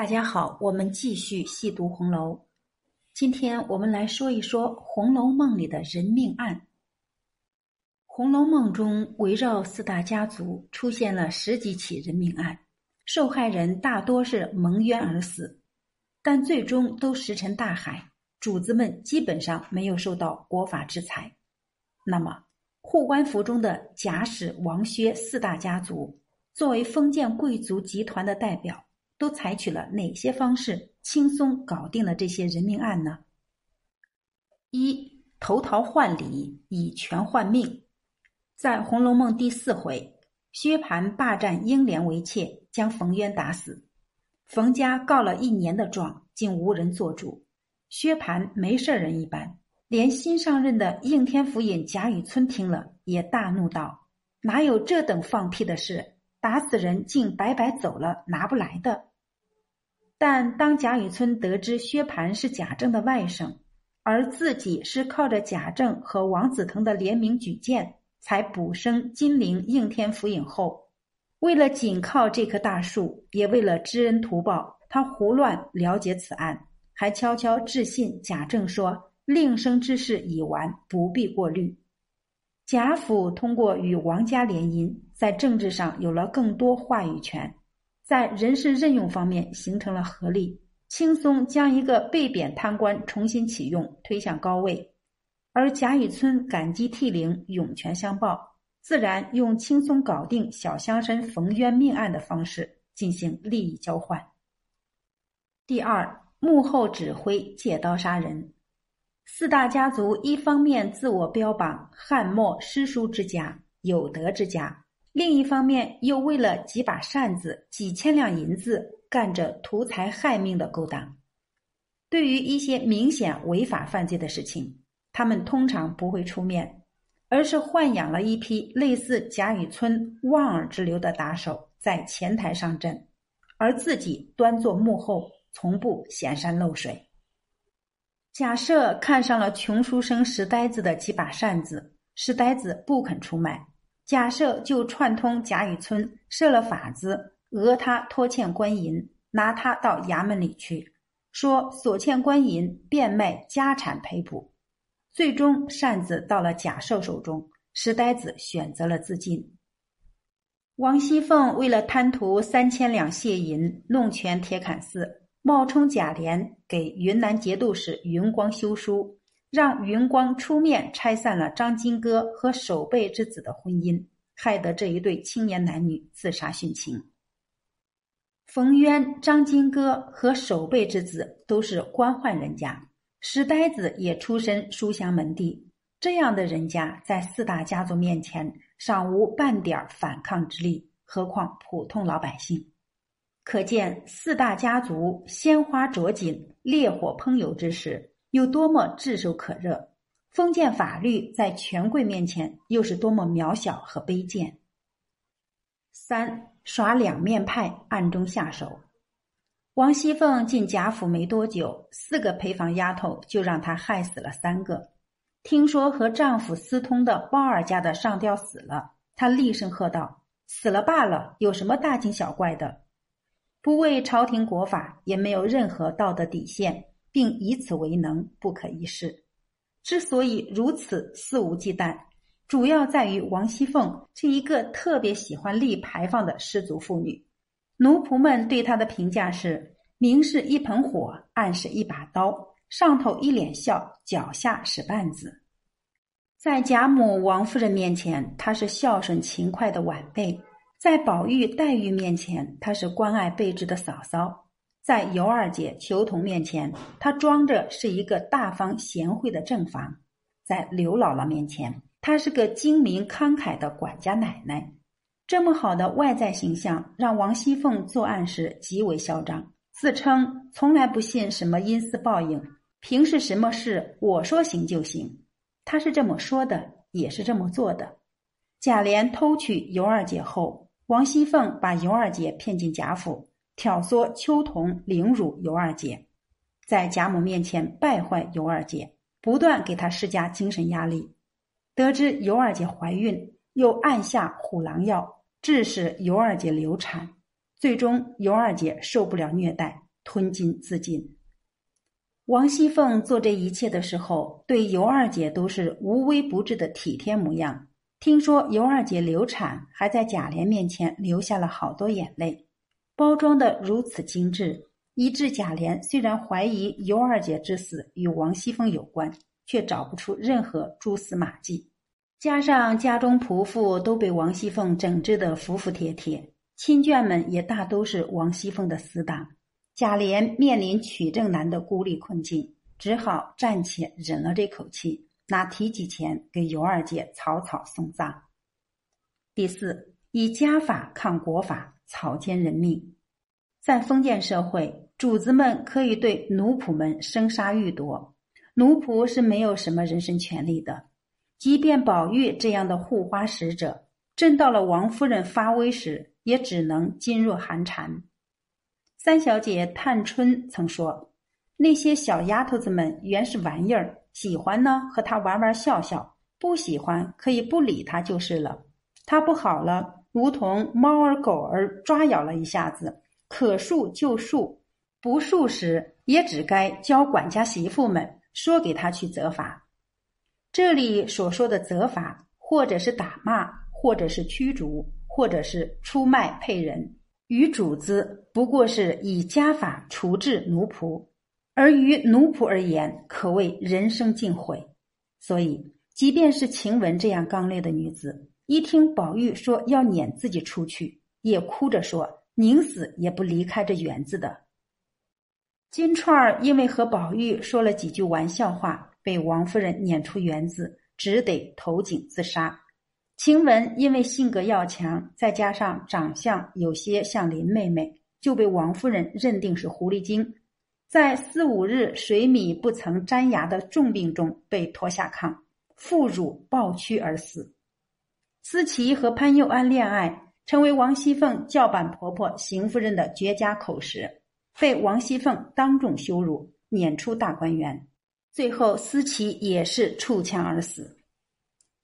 大家好，我们继续细读红楼。今天我们来说一说《红楼梦》里的人命案。《红楼梦》中围绕四大家族出现了十几起人命案，受害人大多是蒙冤而死，但最终都石沉大海，主子们基本上没有受到国法制裁。那么，护官符中的贾史王薛四大家族，作为封建贵族集团的代表。都采取了哪些方式轻松搞定了这些人命案呢？一投桃换李，以权换命。在《红楼梦》第四回，薛蟠霸占英莲为妾，将冯渊打死。冯家告了一年的状，竟无人做主。薛蟠没事人一般，连新上任的应天府尹贾雨村听了，也大怒道：“哪有这等放屁的事？打死人竟白白走了，拿不来的。”但当贾雨村得知薛蟠是贾政的外甥，而自己是靠着贾政和王子腾的联名举荐才补升金陵应天府尹后，为了紧靠这棵大树，也为了知恩图报，他胡乱了解此案，还悄悄致信贾政说：“令生之事已完，不必过虑。”贾府通过与王家联姻，在政治上有了更多话语权。在人事任用方面形成了合力，轻松将一个被贬贪官重新启用，推向高位。而贾雨村感激涕零，涌泉相报，自然用轻松搞定小乡绅冯渊命案的方式进行利益交换。第二，幕后指挥借刀杀人，四大家族一方面自我标榜汉末诗书之家，有德之家。另一方面，又为了几把扇子、几千两银子，干着图财害命的勾当。对于一些明显违法犯罪的事情，他们通常不会出面，而是豢养了一批类似贾雨村望而之流的打手，在前台上阵，而自己端坐幕后，从不显山露水。假设看上了穷书生石呆子的几把扇子，石呆子不肯出卖。假设就串通贾雨村设了法子，讹他拖欠官银，拿他到衙门里去，说所欠官银变卖家产赔补。最终扇子到了贾赦手中，石呆子选择了自尽。王熙凤为了贪图三千两谢银，弄权铁槛寺，冒充贾琏给云南节度使云光修书。让云光出面拆散了张金戈和守备之子的婚姻，害得这一对青年男女自杀殉情。冯渊、张金戈和守备之子都是官宦人家，石呆子也出身书香门第，这样的人家在四大家族面前尚无半点反抗之力，何况普通老百姓？可见四大家族鲜花着锦、烈火烹油之时。有多么炙手可热，封建法律在权贵面前又是多么渺小和卑贱。三耍两面派，暗中下手。王熙凤进贾府没多久，四个陪房丫头就让她害死了三个。听说和丈夫私通的包二家的上吊死了，她厉声喝道：“死了罢了，有什么大惊小怪的？不为朝廷国法，也没有任何道德底线。”并以此为能，不可一世。之所以如此肆无忌惮，主要在于王熙凤是一个特别喜欢立牌坊的失足妇女。奴仆们对她的评价是：明是一盆火，暗是一把刀，上头一脸笑，脚下使绊子。在贾母、王夫人面前，她是孝顺勤快的晚辈；在宝玉、黛玉面前，她是关爱备至的嫂嫂。在尤二姐、裘彤面前，她装着是一个大方贤惠的正房；在刘姥姥面前，她是个精明慷慨的管家奶奶。这么好的外在形象，让王熙凤作案时极为嚣张，自称从来不信什么因私报应，平时什么事我说行就行。她是这么说的，也是这么做的。贾琏偷取尤二姐后，王熙凤把尤二姐骗进贾府。挑唆秋桐凌辱尤二姐，在贾母面前败坏尤二姐，不断给她施加精神压力。得知尤二姐怀孕，又按下虎狼药，致使尤二姐流产。最终，尤二姐受不了虐待，吞金自尽。王熙凤做这一切的时候，对尤二姐都是无微不至的体贴模样。听说尤二姐流产，还在贾琏面前流下了好多眼泪，包装的如此精致，以致贾琏虽然怀疑尤二姐之死与王熙凤有关，却找不出任何蛛丝马迹。加上家中仆妇都被王熙凤整治得服服帖帖，亲眷们也大都是王熙凤的死党。贾琏面临取证难的孤立困境，只好暂且忍了这口气，拿提己钱给尤二姐草草送葬。第四，以家法抗国法，草菅人命。在封建社会，主子们可以对奴仆们生杀予夺，奴仆是没有什么人身权利的。即便宝玉这样的护花使者，真到了王夫人发威时，也只能噤若寒蝉。三小姐探春曾说：“那些小丫头子们原是玩意儿，喜欢呢和她玩玩笑笑，不喜欢可以不理她就是了。她不好了，如同猫儿狗儿抓咬了一下子，可恕就恕，不恕时也只该教管家媳妇们说给他去责罚。这里所说的责罚，或者是打骂，或者是驱逐，或者是出卖配人。”于主子不过是以家法处置奴仆，而于奴仆而言，可谓人生尽毁。所以，即便是晴雯这样刚烈的女子，一听宝玉说要撵自己出去，也哭着说宁死也不离开这园子的。金钏儿因为和宝玉说了几句玩笑话，被王夫人撵出园子，只得投井自杀。晴雯因为性格要强，再加上长相有些像林妹妹，就被王夫人认定是狐狸精，在四五日水米不曾沾牙的重病中被拖下炕，腹乳暴屈而死。思琪和潘佑安恋爱，成为王熙凤叫板婆婆邢夫人的绝佳口实，被王熙凤当众羞辱，撵出大观园。最后，思琪也是触枪而死。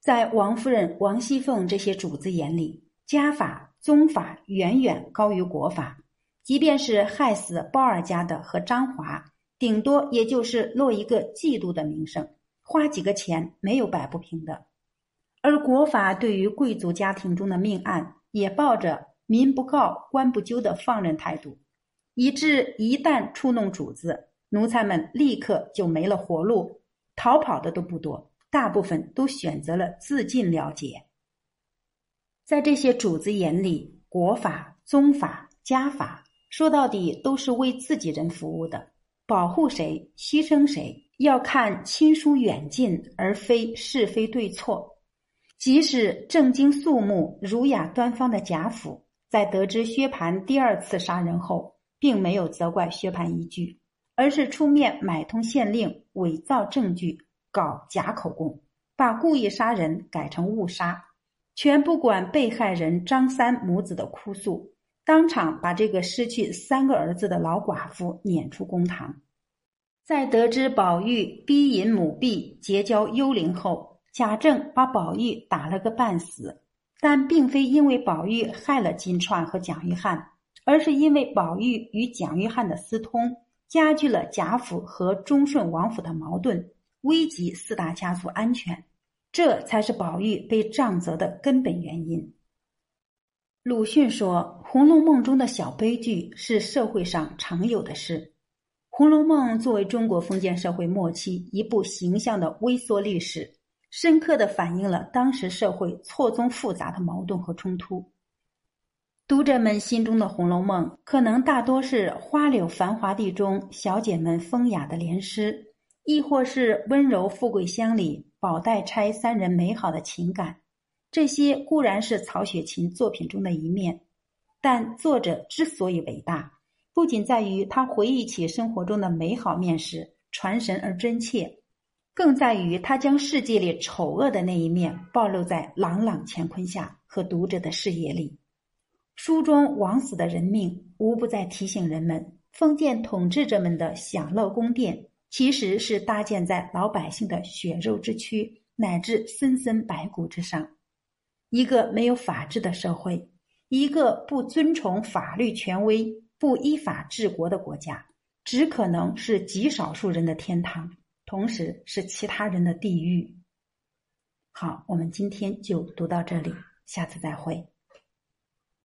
在王夫人、王熙凤这些主子眼里，家法、宗法远远高于国法。即便是害死鲍二家的和张华，顶多也就是落一个嫉妒的名声，花几个钱没有摆不平的。而国法对于贵族家庭中的命案，也抱着民不告、官不究的放任态度，以致一旦触弄主子，奴才们立刻就没了活路，逃跑的都不多。大部分都选择了自尽了结。在这些主子眼里，国法、宗法、家法，说到底都是为自己人服务的，保护谁、牺牲谁，要看亲疏远近，而非是非对错。即使正经肃穆、儒雅端方的贾府，在得知薛蟠第二次杀人后，并没有责怪薛蟠一句，而是出面买通县令，伪造证据。搞假口供，把故意杀人改成误杀，全不管被害人张三母子的哭诉，当场把这个失去三个儿子的老寡妇撵出公堂。在得知宝玉逼引母婢结交幽灵后，贾政把宝玉打了个半死，但并非因为宝玉害了金钏和蒋玉菡，而是因为宝玉与蒋玉菡的私通，加剧了贾府和忠顺王府的矛盾。危及四大家族安全，这才是宝玉被杖责的根本原因。鲁迅说，《红楼梦》中的小悲剧是社会上常有的事。《红楼梦》作为中国封建社会末期一部形象的微缩历史，深刻的反映了当时社会错综复杂的矛盾和冲突。读者们心中的《红楼梦》，可能大多是花柳繁华地中小姐们风雅的莲诗。亦或是温柔富贵乡里宝黛钗三人美好的情感，这些固然是曹雪芹作品中的一面，但作者之所以伟大，不仅在于他回忆起生活中的美好面时传神而真切，更在于他将世界里丑恶的那一面暴露在朗朗乾坤下和读者的视野里。书中枉死的人命，无不在提醒人们，封建统治者们的享乐宫殿。其实是搭建在老百姓的血肉之躯乃至森森白骨之上。一个没有法治的社会，一个不尊崇法律权威、不依法治国的国家，只可能是极少数人的天堂，同时是其他人的地狱。好，我们今天就读到这里，下次再会。